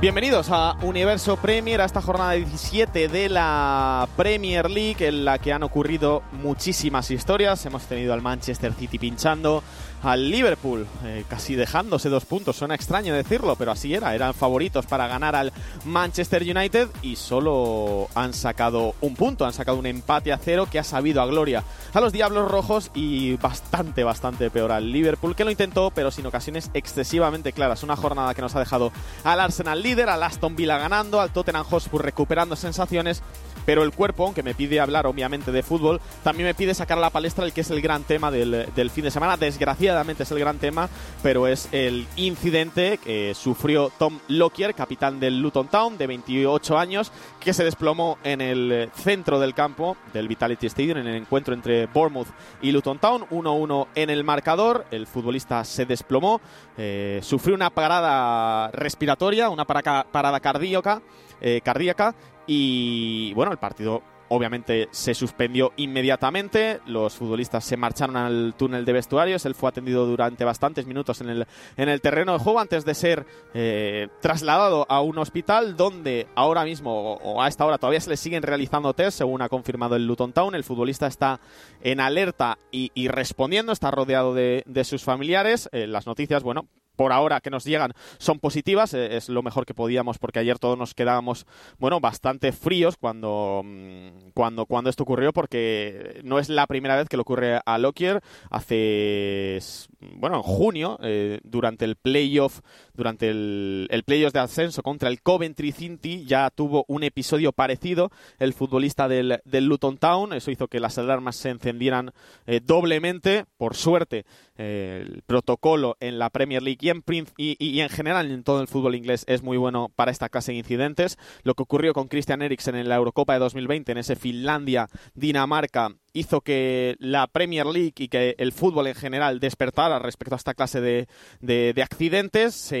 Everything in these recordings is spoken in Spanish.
Bienvenidos a Universo Premier, a esta jornada 17 de la Premier League, en la que han ocurrido muchísimas historias. Hemos tenido al Manchester City pinchando, al Liverpool eh, casi dejándose dos puntos. Suena extraño decirlo, pero así era. Eran favoritos para ganar al Manchester United y solo han sacado un punto, han sacado un empate a cero que ha sabido a gloria a los Diablos Rojos y bastante, bastante peor al Liverpool, que lo intentó, pero sin ocasiones excesivamente claras. Una jornada que nos ha dejado al Arsenal líder, al Aston Villa ganando, al Tottenham Hotspur recuperando sensaciones pero el cuerpo, aunque me pide hablar obviamente de fútbol, también me pide sacar a la palestra el que es el gran tema del, fin de semana. Desgraciadamente es el gran tema, pero es el incidente que sufrió Tom Lockyer, capitán del Luton Town, de 28 años, que se desplomó en el centro del campo del Vitality Stadium en el encuentro entre Bournemouth y Luton Town. 1-1 en el marcador, el futbolista se desplomó, eh, sufrió una parada respiratoria, una parada cardíaca, eh, cardíaca y bueno, el partido obviamente se suspendió inmediatamente, los futbolistas se marcharon al túnel de vestuarios, él fue atendido durante bastantes minutos en el, en el terreno de juego antes de ser eh, trasladado a un hospital donde ahora mismo o a esta hora todavía se le siguen realizando test, según ha confirmado el Luton Town, el futbolista está en alerta y, respondiendo, está rodeado de, sus familiares, eh, las noticias, bueno, por ahora que nos llegan son positivas, eh, es lo mejor que podíamos porque ayer todos nos quedábamos, bueno, bastante fríos cuando, mm, cuando, cuando esto ocurrió porque no es la primera vez que le ocurre a Lockyer, hace, bueno, en junio, eh, durante el playoff, durante el, el playoff de ascenso contra el Coventry City ya tuvo un episodio parecido, el futbolista del, del Luton Town, eso hizo que las alarmas se encendieran eh, doblemente, por suerte el protocolo en la Premier League en, y, en general en todo el fútbol inglés es muy bueno para esta clase de incidentes. Lo que ocurrió con Christian Eriksen en la Eurocopa de 2020, en ese Finlandia-Dinamarca, hizo que la Premier League y que el fútbol en general despertara respecto a esta clase de, de, accidentes.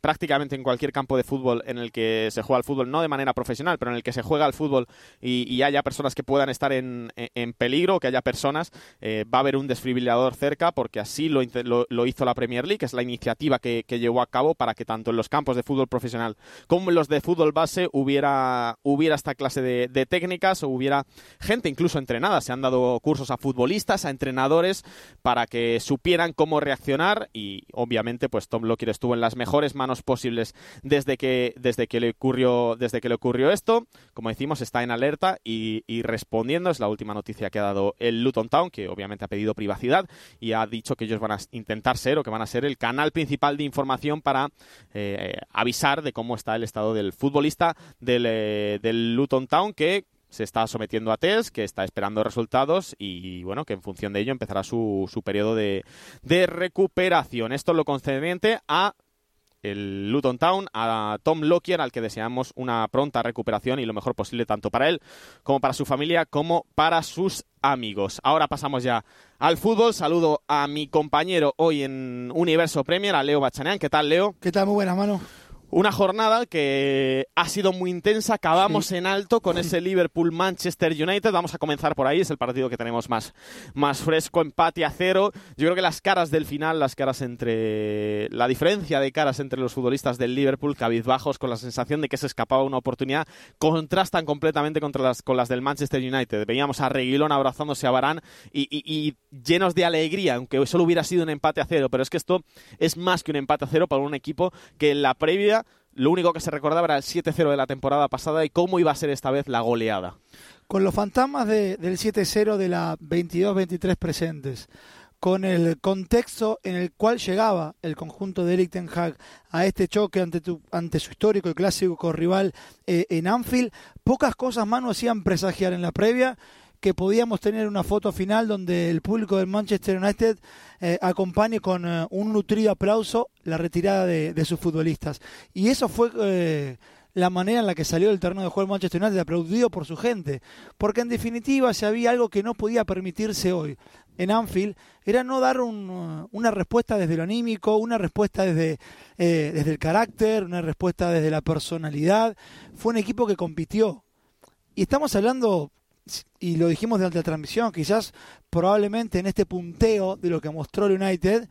prácticamente en cualquier campo de fútbol en el que se juega al fútbol, no de manera profesional, pero en el que se juega al fútbol y, haya personas que puedan estar en, en peligro, que haya personas, eh, va a haber un desfibrilador cerca, porque así lo, lo, hizo la Premier League, es la iniciativa que, que, llevó a cabo para que tanto en los campos de fútbol profesional como en los de fútbol base hubiera, hubiera esta clase de, de técnicas, o hubiera gente incluso entrenada se han dado cursos a futbolistas, a entrenadores, para que supieran cómo reaccionar y obviamente pues Tom Lockyer estuvo en las mejores manos posibles desde que, desde que, le, ocurrió, desde que le ocurrió esto. Como decimos, está en alerta y, respondiendo. Es la última noticia que ha dado el Luton Town, que obviamente ha pedido privacidad y ha dicho que ellos van a intentar ser o que van a ser el canal principal de información para eh, avisar de cómo está el estado del futbolista del, eh, del Luton Town, que se está sometiendo a test, que está esperando resultados y bueno, que en función de ello empezará su, su periodo de, de recuperación. Esto es lo concerniente a el Luton Town, a Tom Lockyer, al que deseamos una pronta recuperación y lo mejor posible tanto para él como para su familia como para sus amigos. Ahora pasamos ya al fútbol. Saludo a mi compañero hoy en Universo Premier, a Leo Bachanean. ¿Qué tal, Leo? ¿Qué tal? Muy buena mano. Una jornada que ha sido muy intensa. Acabamos en alto con ese Liverpool-Manchester United. Vamos a comenzar por ahí. Es el partido que tenemos más, más fresco. Empate a cero. Yo creo que las caras del final, las caras entre. La diferencia de caras entre los futbolistas del Liverpool, cabizbajos, con la sensación de que se escapaba una oportunidad, contrastan completamente contra las, con las del Manchester United. Veíamos a Reguilón abrazándose a Barán y, y llenos de alegría, aunque solo hubiera sido un empate a cero. Pero es que esto es más que un empate a cero para un equipo que en la previa lo único que se recordaba era el 7-0 de la temporada pasada y cómo iba a ser esta vez la goleada. Con los fantasmas del 7-0 de la 22-23 presentes, con el contexto en el cual llegaba el conjunto de Eric Ten Hag a este choque ante, ante su histórico y clásico rival eh, en Anfield, pocas cosas más nos hacían presagiar en la previa que podíamos tener una foto final donde el público del Manchester United eh, acompañe con eh, un nutrido aplauso la retirada de, sus futbolistas. Y eso fue eh, la manera en la que salió del terreno de juego el Manchester United, aplaudido por su gente. Porque en definitiva, si había algo que no podía permitirse hoy en Anfield, era no dar una respuesta desde lo anímico, una respuesta desde, desde el carácter, una respuesta desde la personalidad. Fue un equipo que compitió. Y estamos hablando y lo dijimos durante la transmisión, quizás probablemente en este punteo de lo que mostró el United,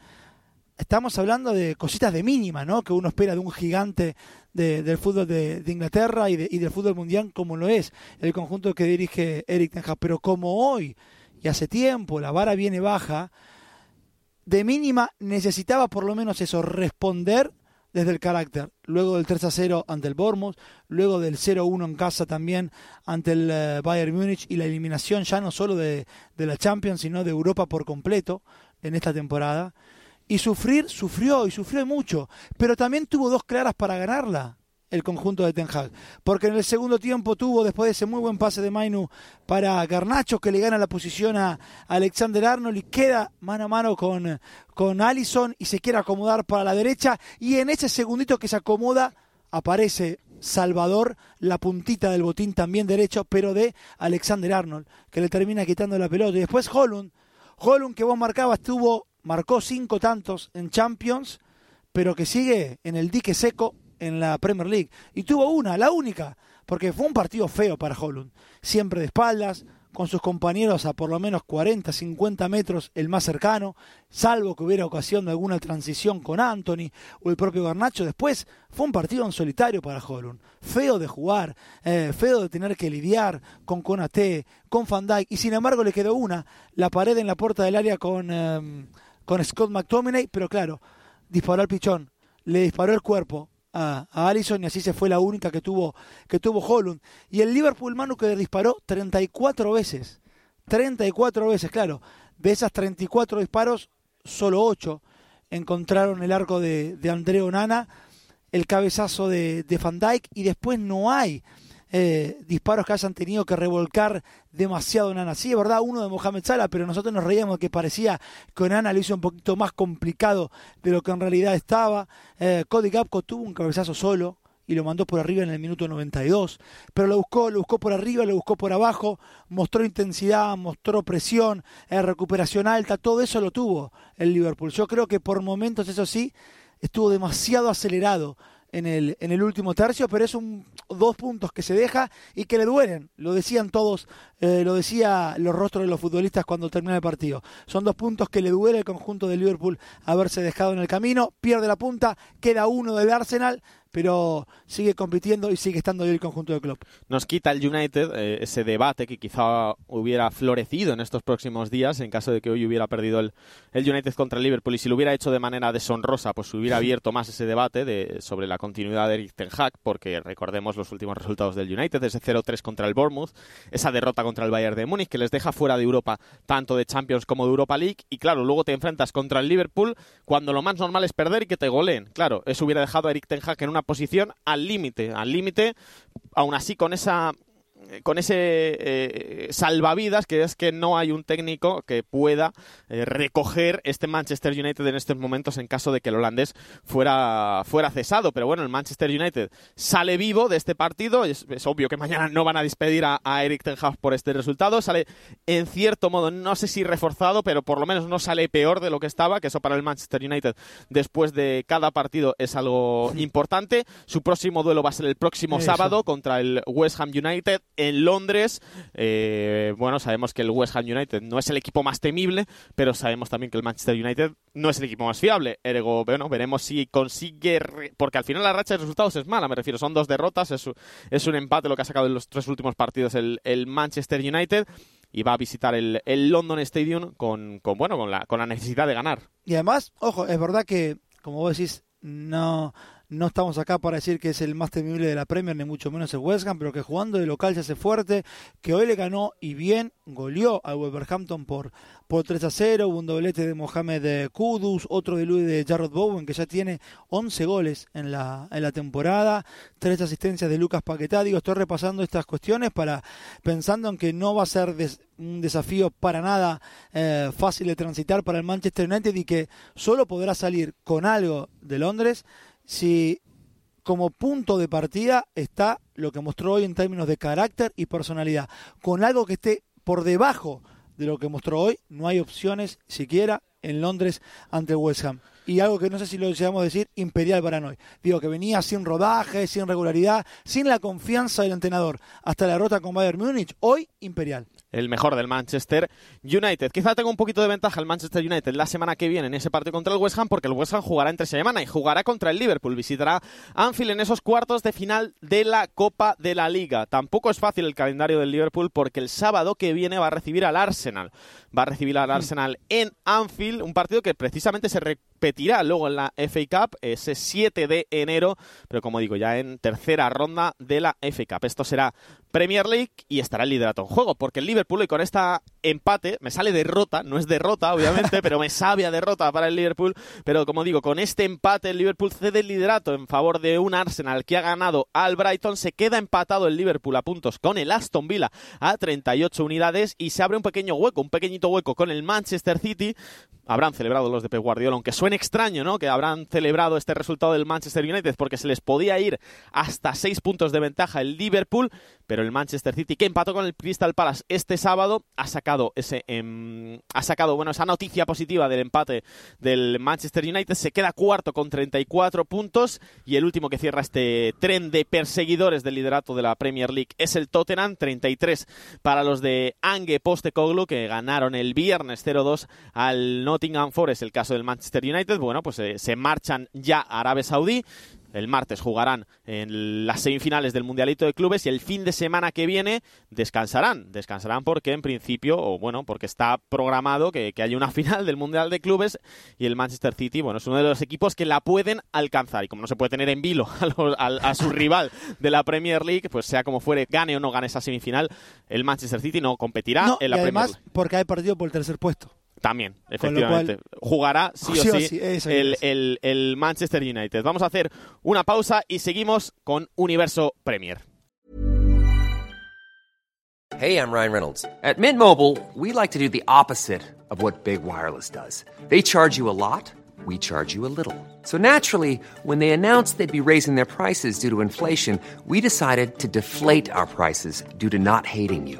estamos hablando de cositas de mínima, ¿no? Que uno espera de un gigante del fútbol de, Inglaterra y, del fútbol mundial como lo es el conjunto que dirige Eric Ten. Pero como hoy y hace tiempo la vara viene baja, de mínima necesitaba por lo menos eso, responder desde el carácter. Luego del 3 a 0 ante el Bournemouth, luego del 0 1 en casa también ante el eh, Bayern Múnich y la eliminación ya no solo de, de la Champions, sino de Europa por completo en esta temporada. Y sufrir, sufrió y sufrió mucho, pero también tuvo dos claras para ganarla el conjunto de Ten. Porque en el segundo tiempo tuvo, después de ese muy buen pase de Mainu para Garnacho, que le gana la posición a Alexander Arnold y queda mano a mano con, con Allison y se quiere acomodar para la derecha. Y en ese segundito que se acomoda, aparece Salvador, la puntita del botín también derecho, pero de Alexander Arnold, que le termina quitando la pelota. Y después Holund, Holund que vos marcabas, tuvo, marcó cinco tantos en Champions, pero que sigue en el dique seco en la Premier League. Y tuvo una, la única, porque fue un partido feo para Holland. Siempre de espaldas, con sus compañeros a por lo menos 40, 50 metros el más cercano, salvo que hubiera ocasión de alguna transición con Anthony o el propio Garnacho. Después fue un partido en solitario para Holland. Feo de jugar, eh, feo de tener que lidiar con Conate, con Van Dijk, y sin embargo le quedó una, la pared en la puerta del área con, em, con Scott McTominay, pero claro, disparó al pichón, le disparó el cuerpo, a, Allison y así se fue la única que tuvo, que tuvo Holland. Y el Liverpool Manu que disparó 34 veces. 34 veces, claro. De esas 34 disparos, solo 8 encontraron el arco de, de André Onana, el cabezazo de, de Van Dyke y después no hay eh, disparos que hayan tenido que revolcar demasiado en Ana. Sí, es verdad, uno de Mohamed Salah, pero nosotros nos reíamos que parecía que Onana lo hizo un poquito más complicado de lo que en realidad estaba. Eh, Cody Gapco tuvo un cabezazo solo, y lo mandó por arriba en el minuto 92. Pero lo buscó, lo buscó por arriba, lo buscó por abajo, mostró intensidad, mostró presión, eh, recuperación alta, todo eso lo tuvo el Liverpool. Yo creo que por momentos, eso sí, estuvo demasiado acelerado en el, en el último tercio, pero es un dos puntos que se deja y que le duelen. Lo decían todos, eh, lo decía los rostros de los futbolistas cuando termina el partido. Son dos puntos que le duele al conjunto de Liverpool haberse dejado en el camino. Pierde la punta, queda uno del Arsenal pero sigue compitiendo y sigue estando ahí el conjunto del club. Nos quita el United eh, ese debate que quizá hubiera florecido en estos próximos días en caso de que hoy hubiera perdido el, el United contra el Liverpool y si lo hubiera hecho de manera deshonrosa, pues hubiera abierto más ese debate de, sobre la continuidad de Eric Ten Hag, porque recordemos los últimos resultados del United, ese 0-3 contra el Bournemouth, esa derrota contra el Bayern de Múnich que les deja fuera de Europa tanto de Champions como de Europa League y claro, luego te enfrentas contra el Liverpool cuando lo más normal es perder y que te goleen. Claro, eso hubiera dejado a Eric Ten Hag en una posición al límite, al límite, aún así con esa con ese eh, salvavidas que es que no hay un técnico que pueda eh, recoger este Manchester United en estos momentos en caso de que el holandés fuera, fuera cesado. Pero bueno, el Manchester United sale vivo de este partido. Es, obvio que mañana no van a despedir a, Eric Ten Hag por este resultado. Sale en cierto modo, no sé si reforzado, pero por lo menos no sale peor de lo que estaba, que eso para el Manchester United después de cada partido es algo importante. Su próximo duelo va a ser el próximo sábado contra el West Ham United en Londres. Eh, bueno, sabemos que el West Ham United no es el equipo más temible, pero sabemos también que el Manchester United no es el equipo más fiable. Ergo, bueno, veremos si consigue. Porque al final la racha de resultados es mala, me refiero. Son dos derrotas, es, es un empate lo que ha sacado en los tres últimos partidos el, Manchester United y va a visitar el, el London Stadium con, con, bueno, con, la, con la necesidad de ganar. Y además, ojo, es verdad que, como vos decís, no, no estamos acá para decir que es el más temible de la Premier, ni mucho menos el West Ham, pero que jugando de local se hace fuerte, que hoy le ganó y bien, goleó al Wolverhampton por, por 3 a 0, hubo un doblete de Mohamed Kudus, otro de Luis de Jarrod Bowen, que ya tiene 11 goles en la, en la temporada, tres asistencias de Lucas Paquetá. Digo, estoy repasando estas cuestiones para pensando en que no va a ser un desafío para nada eh, fácil de transitar para el Manchester United y que solo podrá salir con algo de Londres si como punto de partida está lo que mostró hoy en términos de carácter y personalidad. Con algo que esté por debajo de lo que mostró hoy, no hay opciones siquiera en Londres ante West Ham. Y algo que no sé si lo llegamos decir, imperial para hoy. Digo, que venía sin rodaje, sin regularidad, sin la confianza del entrenador. Hasta la derrota con Bayern Múnich, hoy imperial el mejor del Manchester United. Quizá tenga un poquito de ventaja el Manchester United la semana que viene en ese partido contra el West Ham, porque el West Ham jugará entre semana y jugará contra el Liverpool. Visitará Anfield en esos cuartos de final de la Copa de la Liga. Tampoco es fácil el calendario del Liverpool porque el sábado que viene va a recibir al Arsenal. Va a recibir al Arsenal en Anfield, un partido que precisamente se repetirá luego en la FA Cup, ese 7 de enero, pero como digo, ya en tercera ronda de la FA Cup. Esto será Premier League y estará el liderato en juego, porque el Liverpool y con esta empate me sale derrota, no es derrota obviamente, pero me sabe a derrota para el Liverpool, pero como digo, con este empate el Liverpool cede el liderato en favor de un Arsenal que ha ganado al Brighton, se queda empatado el Liverpool a puntos con el Aston Villa a 38 unidades y se abre un pequeño hueco, un pequeñito hueco con el Manchester City, habrán celebrado los de Pep Guardiola, aunque suene extraño, ¿no? Que habrán celebrado este resultado del Manchester United porque se les podía ir hasta seis puntos de ventaja el Liverpool, pero el Manchester City que empató con el Crystal Palace este sábado ha sacado ese em, ha sacado bueno esa noticia positiva del empate del Manchester United se queda cuarto con 34 puntos y el último que cierra este tren de perseguidores del liderato de la Premier League es el Tottenham 33 para los de Ange Postecoglou que ganaron el viernes 0-2 al Nottingham Forest el caso del Manchester United bueno pues eh, se marchan ya a Arabia Saudí el martes jugarán en las semifinales del Mundialito de Clubes y el fin de semana que viene descansarán. Descansarán porque en principio, o bueno, porque está programado que, haya una final del Mundial de Clubes y el Manchester City, bueno, es uno de los equipos que la pueden alcanzar. Y como no se puede tener en vilo a, su rival de la Premier League, pues sea como fuere, gane o no gane esa semifinal, el Manchester City no competirá en la Premier League. porque hay partido por el tercer puesto. También, efectivamente. Jugará sí, o sí, el, el, el Manchester United. Vamos a hacer una pausa y seguimos con Universo Premier. Hey, I'm Ryan Reynolds. At Mint Mobile, we like to do the opposite of what Big Wireless does. They charge you a lot, we charge you a little. So naturally, when they announced they'd be raising their prices due to inflation, we decided to deflate our prices due to not hating you.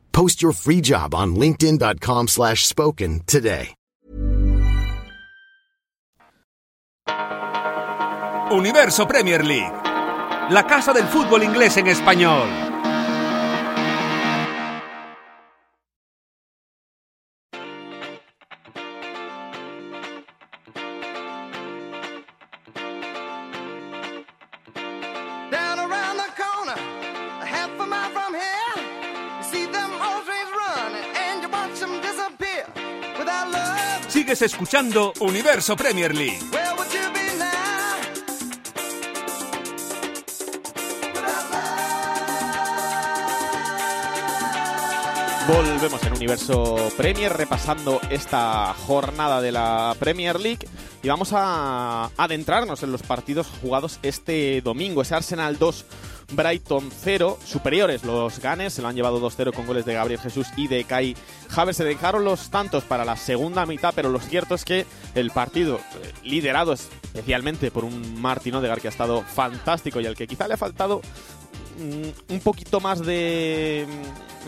Post your free job on linkedin.com/spoken slash spoken today. Universo Premier League. La casa del fútbol inglés en español. Escuchando Universo Premier League. Volvemos en Universo Premier repasando esta jornada de la Premier League y vamos a adentrarnos en los partidos jugados este domingo. Ese Arsenal 2, Brighton 0, superiores los Gunners, se lo han llevado 2-0 con goles de Gabriel Jesús y de Kai Havertz. Se dejaron los tantos para la segunda mitad, pero lo cierto es que el partido, eh, liderado especialmente por un Martin Odegaard que ha estado fantástico y al que quizá le ha faltado mm, un poquito más de,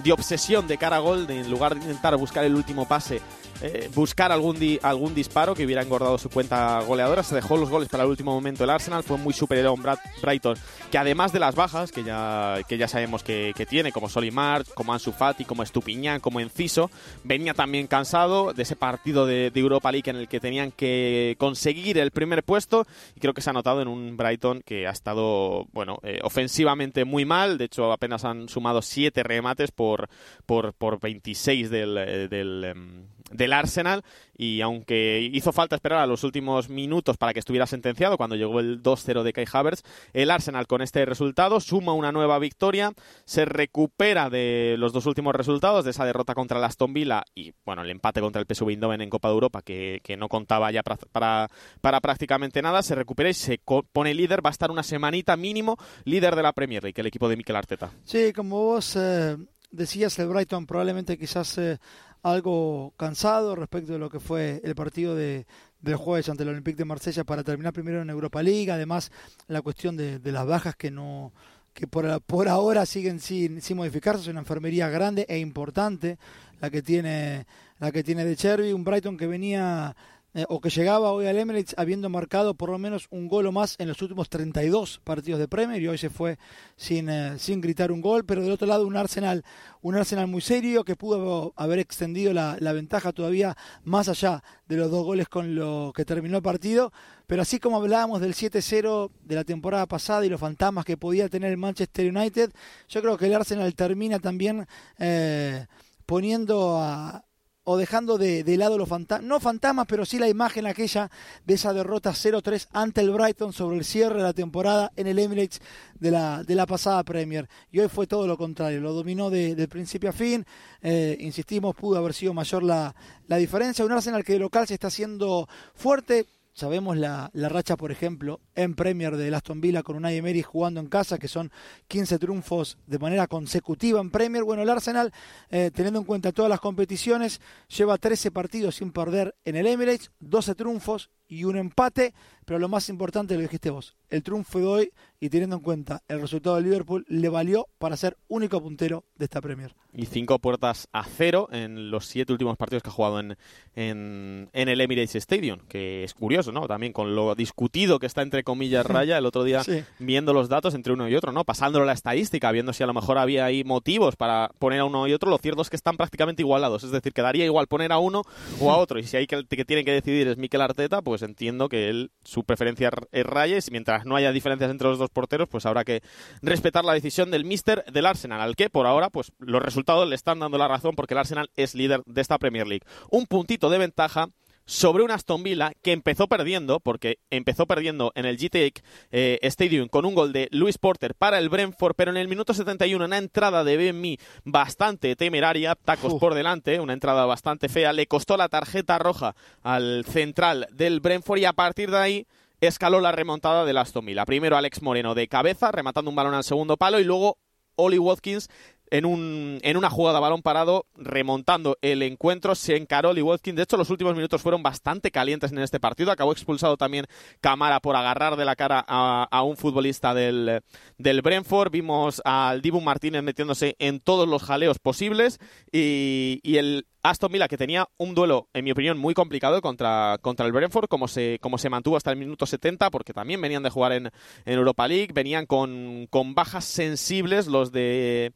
de obsesión de cara a gol, de, en lugar de intentar buscar el último pase, eh, buscar algún, di- algún disparo que hubiera engordado su cuenta goleadora. Se dejó los goles para el último momento el Arsenal, fue muy superior a un Brad- Brighton, que además de las bajas, que ya, que ya sabemos que, que tiene, como Solimar, como Ansu Fati, como Estupiñán, como Enciso, venía también cansado de ese partido de, de Europa League en el que tenían que conseguir el primer puesto. Y creo que se ha notado en un Brighton que ha estado, bueno, eh, ofensivamente muy mal, de hecho apenas han sumado 7 remates por, por, por 26 del, eh, del, Arsenal y aunque hizo falta esperar a los últimos minutos para que estuviera sentenciado cuando llegó el 2-0 de Kai Havertz, el Arsenal con este resultado suma una nueva victoria, se recupera de los dos últimos resultados, de esa derrota contra el Aston Villa y bueno, el empate contra el PSV Eindhoven en Copa de Europa que, que no contaba ya para, para, prácticamente nada, se recupera y se pone líder, va a estar una semanita mínimo líder de la Premier League, el equipo de Mikel Arteta. Sí, como vos eh, decías, el Brighton probablemente quizás eh, algo cansado respecto de lo que fue el partido de, del jueves ante el Olympique de Marsella para terminar primero en Europa League. Además, la cuestión de, de las bajas que no que por, por ahora siguen sin, sin modificarse. Es una enfermería grande e importante la que tiene la que tiene de Cherby. Un Brighton que venía eh, o que llegaba hoy al Emirates habiendo marcado por lo menos un gol o más en los últimos 32 partidos de Premier y hoy se fue sin, eh, sin gritar un gol, pero del otro lado un Arsenal, un Arsenal muy serio que pudo haber extendido la, la ventaja todavía más allá de los dos goles con lo que terminó el partido, pero así como hablábamos del 7-0 de la temporada pasada y los fantasmas que podía tener el Manchester United, yo creo que el Arsenal termina también eh, poniendo a, o dejando de, lado los fantasmas, no fantasmas, pero sí la imagen aquella de esa derrota 0-3 ante el Brighton sobre el cierre de la temporada en el Emirates de la, de la pasada Premier. Y hoy fue todo lo contrario, lo dominó de, de principio a fin, eh, insistimos, pudo haber sido mayor la, la diferencia. Un Arsenal que de local se está haciendo fuerte, Sabemos la, la racha, por ejemplo, en Premier de Aston Villa con Unai Emery jugando en casa, que son 15 triunfos de manera consecutiva en Premier. Bueno, el Arsenal, eh, teniendo en cuenta todas las competiciones, lleva 13 partidos sin perder en el Emirates, 12 triunfos y un empate, pero lo más importante lo dijiste vos, el triunfo de hoy y teniendo en cuenta el resultado de Liverpool, le valió para ser único puntero de esta Premier. Y cinco puertas a cero en los siete últimos partidos que ha jugado en, en, en el Emirates Stadium, que es curioso, ¿no? También con lo discutido que está entre comillas raya el otro día Sí. viendo los datos entre uno y otro, ¿no? Pasándolo la estadística, viendo si a lo mejor había ahí motivos para poner a uno y otro, lo cierto es que están prácticamente igualados, es decir, que daría igual poner a uno o a otro, y si hay que, que tiene que decidir es Mikel Arteta, pues entiendo que él, su preferencia es raya, y mientras no haya diferencias entre los dos porteros, pues habrá que respetar la decisión del míster del Arsenal, al que por ahora, pues los resultados le están dando la razón porque el Arsenal es líder de esta Premier League. Un puntito de ventaja sobre un Aston Villa que empezó perdiendo, porque empezó perdiendo en el GTX eh, Stadium con un gol de Luis Porter para el Brentford, pero en el minuto 71 una entrada de BMI bastante temeraria, tacos Uf. por delante, una entrada bastante fea, le costó la tarjeta roja al central del Brentford y a partir de ahí escaló la remontada del Aston Villa. Primero Alex Moreno de cabeza, rematando un balón al segundo palo y luego Oli Watkins en, un, en una jugada balón parado, remontando el encuentro. Se encaró Lee Watkins. De hecho, los últimos minutos fueron bastante calientes en este partido. Acabó expulsado también Camara por agarrar de la cara a, un futbolista del, del Brentford. Vimos al Dibu Martínez metiéndose en todos los jaleos posibles y, y el Aston Villa, que tenía un duelo, en mi opinión, muy complicado contra, contra el Brentford, como se, como se mantuvo hasta el minuto 70, porque también venían de jugar en, Europa League, venían con, con bajas sensibles los de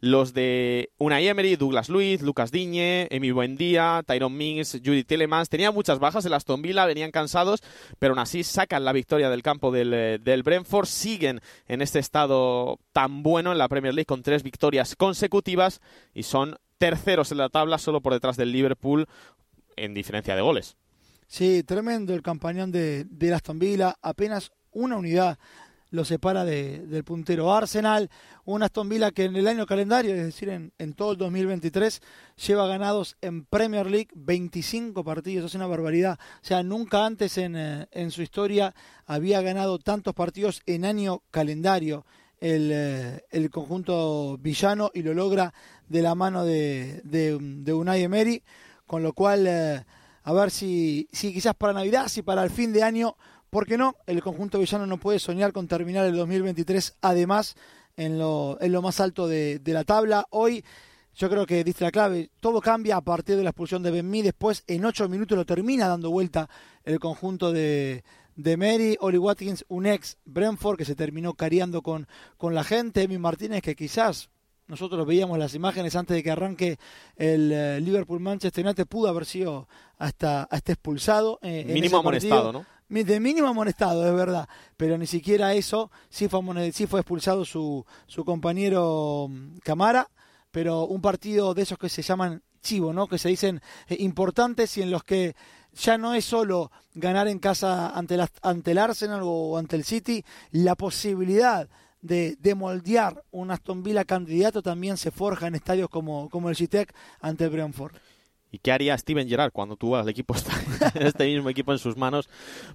los de Unai Emery, Douglas Luiz, Lucas Diñe, Emi Buendía, Tyron Mings, Judy Telemans. Tenía muchas bajas el Aston Villa, venían cansados, pero aún así sacan la victoria del campo del, eh, del Brentford. Siguen en este estado tan bueno en la Premier League con tres victorias consecutivas y son terceros en la tabla, solo por detrás del Liverpool en diferencia de goles. Sí, tremendo el campañón de, de Aston Villa, apenas una unidad lo separa del puntero. Arsenal, un Aston Villa que en el año calendario, es decir, en, en, todo el 2023, lleva ganados en Premier League 25 partidos, es una barbaridad. O sea, nunca antes en, eh, en su historia había ganado tantos partidos en año calendario el, eh, el conjunto villano y lo logra de la mano de, de, Unai Emery, con lo cual, eh, a ver si, si quizás para Navidad, si para el fin de año, ¿por qué no? El conjunto villano no puede soñar con terminar el 2023, además, en lo, en lo más alto de, de la tabla. Hoy yo creo que diste la clave, todo cambia a partir de la expulsión de Benmi, después en ocho minutos lo termina dando vuelta el conjunto de, de Mary, Oli Watkins, un ex Brentford que se terminó cariando con, con la gente, Emi Martínez que quizás nosotros veíamos las imágenes antes de que arranque el eh, Liverpool Manchester United pudo haber sido hasta, hasta expulsado. Eh, mínimo amonestado, ¿no? De mínimo amonestado, es verdad, pero ni siquiera eso, sí fue, sí fue expulsado su, su compañero mm, Camara, pero un partido de esos que se llaman chivo, ¿no? Que se dicen eh, importantes y en los que ya no es solo ganar en casa ante, ante el Arsenal o ante el City, la posibilidad de, de, moldear un Aston Villa candidato también se forja en estadios como, como el Citec ante el Brentford. ¿Y qué haría Steven Gerrard cuando tuvo al equipo este mismo equipo en sus manos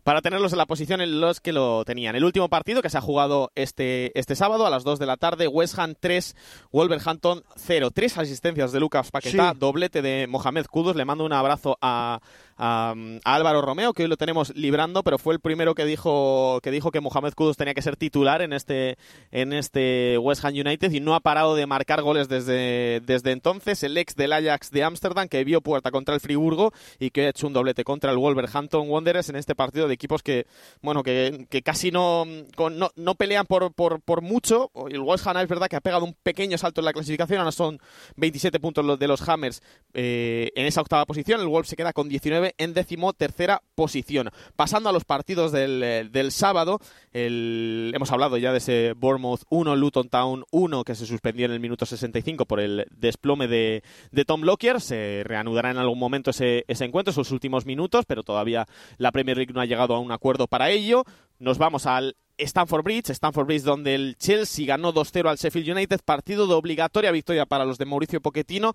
para tenerlos en la posición en los que lo tenían? El último partido que se ha jugado este, este sábado a las 2 de la tarde, West Ham 3, Wolverhampton 0. Tres asistencias de Lucas Paquetá, doblete de Mohamed Kudos. Le mando un abrazo a, a, Álvaro Romeo, que hoy lo tenemos librando, pero fue el primero que dijo que dijo que Mohamed Kudus tenía que ser titular en este en este West Ham United y no ha parado de marcar goles desde, desde entonces. El ex del Ajax de Ámsterdam, que vio puerta contra el Friburgo y que ha hecho un doblete contra el Wolverhampton Wanderers en este partido de equipos que bueno que, que casi no, no, no, pelean por, por, por mucho. El West Ham es verdad que ha pegado un pequeño salto en la clasificación, ahora son 27 puntos los de los Hammers eh, en esa octava posición. El Wolves se queda con 19 en décimo tercera posición. Pasando a los partidos del, eh, del sábado, hemos hablado ya de ese Bournemouth 1, Luton Town 1, que se suspendió en el minuto 65 por el desplome de, de Tom Lockyer. Se reanudará en algún momento ese, ese encuentro, esos últimos minutos, pero todavía la Premier League no ha llegado a un acuerdo para ello. Nos vamos al Stanford Bridge, Stanford Bridge donde el Chelsea ganó 2-0 al Sheffield United, partido de obligatoria victoria para los de Mauricio Pochettino,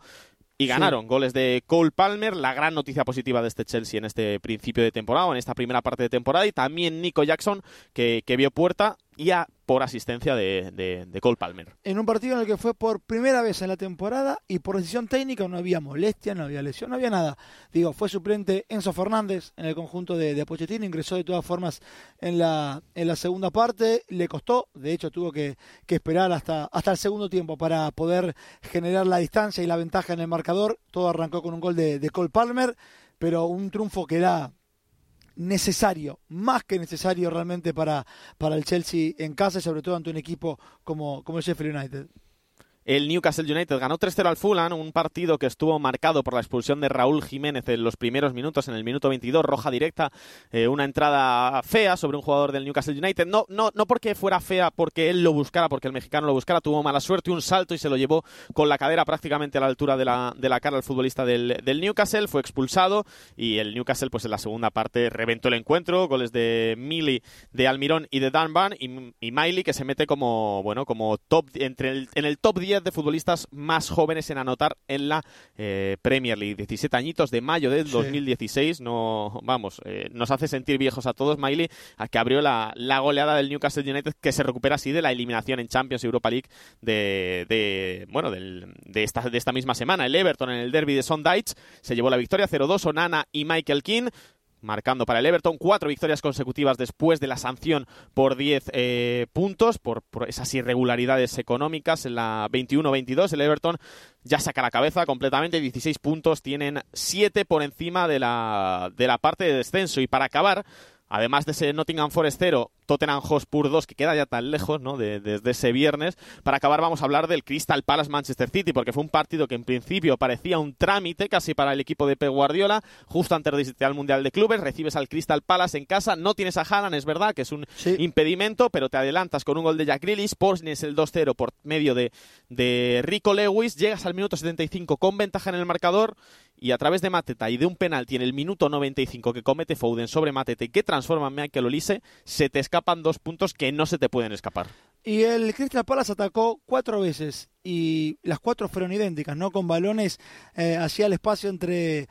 y ganaron. Goles de Cole Palmer, la gran noticia positiva de este Chelsea en este principio de temporada, o en esta primera parte de temporada, y también Nico Jackson, que, que vio puerta y a por asistencia de, de, Cole Palmer. En un partido en el que fue por primera vez en la temporada y por decisión técnica no había molestia, no había lesión, no había nada. Digo, fue suplente Enzo Fernández en el conjunto de, de Pochettino, ingresó de todas formas en la, en la segunda parte, le costó, de hecho tuvo que, que esperar hasta, hasta el segundo tiempo para poder generar la distancia y la ventaja en el marcador. Todo arrancó con un gol de, de Cole Palmer, pero un triunfo que da necesario, más que necesario realmente para, para el Chelsea en casa y sobre todo ante un equipo como, como el Sheffield United. El Newcastle United ganó 3-0 al Fulham, un partido que estuvo marcado por la expulsión de Raúl Jiménez en los primeros minutos, en el minuto 22, roja directa, eh, una entrada fea sobre un jugador del Newcastle United. No, no, no porque fuera fea, porque él lo buscara, porque el mexicano lo buscara, tuvo mala suerte, un salto y se lo llevó con la cadera prácticamente a la altura de la, de la cara al futbolista del, del Newcastle, fue expulsado y el Newcastle pues en la segunda parte reventó el encuentro, goles de Mili, de Almirón y de Dunban y, y Miley que se mete como, bueno, como top, entre en el top 10 10 de futbolistas más jóvenes en anotar en la eh, Premier League. 17 añitos de mayo del 2016. No, vamos, eh, nos hace sentir viejos a todos, Miley, a que abrió la, goleada del Newcastle United que se recupera así de la eliminación en Champions Europa League de, bueno, de, esta, de esta misma semana. El Everton en el derby de Sondage se llevó la victoria 0-2. Onana y Michael King marcando para el Everton. Cuatro victorias consecutivas después de la sanción por 10 eh, puntos por, esas irregularidades económicas. En la 21-22 el Everton ya saca la cabeza completamente. 16 puntos tienen 7 por encima de la, de la parte de descenso. Y para acabar además de ese Nottingham Forest 0, Tottenham Hotspur 2, que queda ya tan lejos, ¿no? Desde ese viernes. Para acabar vamos a hablar del Crystal Palace Manchester City, porque fue un partido que en principio parecía un trámite casi para el equipo de Pep Guardiola, justo antes de visitar el Mundial de Clubes, recibes al Crystal Palace en casa, no tienes a Haaland, es verdad, que es un impedimento, pero te adelantas con un gol de Jack Grealish, pones el 2-0 por medio de, de Rico Lewis, llegas al minuto 75 con ventaja en el marcador y a través de Mateta y de un penalti en el minuto 95 que comete Foden sobre Mateta y que transforma en Michael Olise, se te escapan dos puntos que no se te pueden escapar. Y el Crystal Palace atacó cuatro veces y las cuatro fueron idénticas, ¿no? Con balones eh, hacia el espacio entre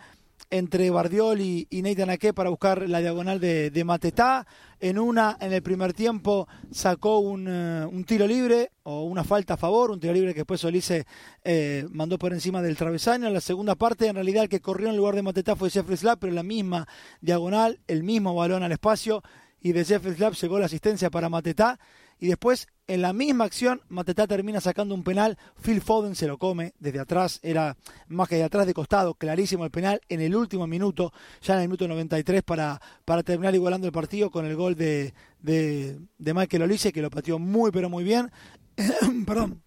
entre Bardiol y, Nathan Ake para buscar la diagonal de, de, Matetá. En una, en el primer tiempo, sacó un, eh, un, tiro libre o una falta a favor, un tiro libre que después Solise eh, mandó por encima del travesaño. En la segunda parte, en realidad, el que corrió en lugar de Matetá fue Jeffrey Slap, pero la misma diagonal, el mismo balón al espacio. Y de Jeffrey Slap llegó la asistencia para Matetá y después en la misma acción Matetá termina sacando un penal, Phil Foden se lo come desde atrás, era más que de atrás de costado, clarísimo el penal en el último minuto, ya en el minuto 93 para, para terminar igualando el partido con el gol de, de, de Michael Olise que lo pateó muy pero muy bien. Perdón.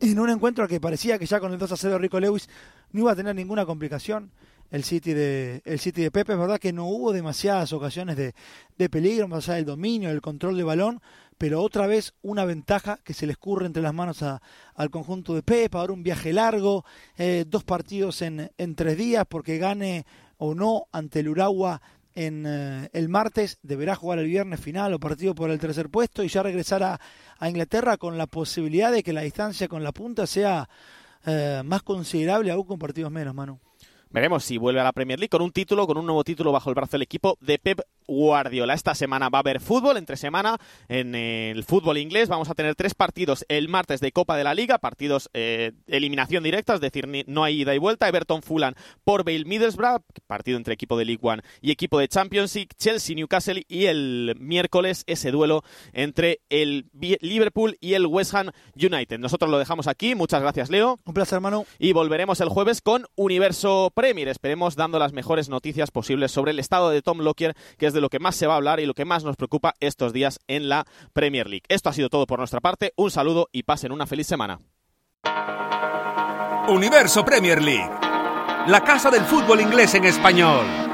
En un encuentro que parecía que ya con el 2 a 0 de Rico Lewis no iba a tener ninguna complicación el City de el City de Pepe, es verdad que no hubo demasiadas ocasiones de, de peligro, más allá del dominio, del control de balón, pero otra vez una ventaja que se le escurre entre las manos al conjunto de Pep, ahora un viaje largo, eh, dos partidos en, en, tres días, porque gane o no ante el Uragua en eh, el martes, deberá jugar el viernes final o partido por el tercer puesto y ya regresar a, Inglaterra con la posibilidad de que la distancia con la punta sea eh, más considerable aún con partidos menos, Manu. Veremos si vuelve a la Premier League con un título, con un nuevo título bajo el brazo del equipo de Pep Guardiola. Esta semana va a haber fútbol, entre semana en el fútbol inglés vamos a tener tres partidos el martes de Copa de la Liga, partidos eh, eliminación directa, es decir, no hay ida y vuelta. Everton Fulham por Bale Middlesbrough, partido entre equipo de League One y equipo de Champions League, Chelsea Newcastle y el miércoles ese duelo entre el Liverpool y el West Ham United. Nosotros lo dejamos aquí, muchas gracias Leo. Un placer hermano. Y volveremos el jueves con Universo Premier, esperemos dando las mejores noticias posibles sobre el estado de Tom Lockyer, que es de lo que más se va a hablar y lo que más nos preocupa estos días en la Premier League. Esto ha sido todo por nuestra parte. Un saludo y pasen una feliz semana. Universo Premier League, la casa del fútbol inglés en español.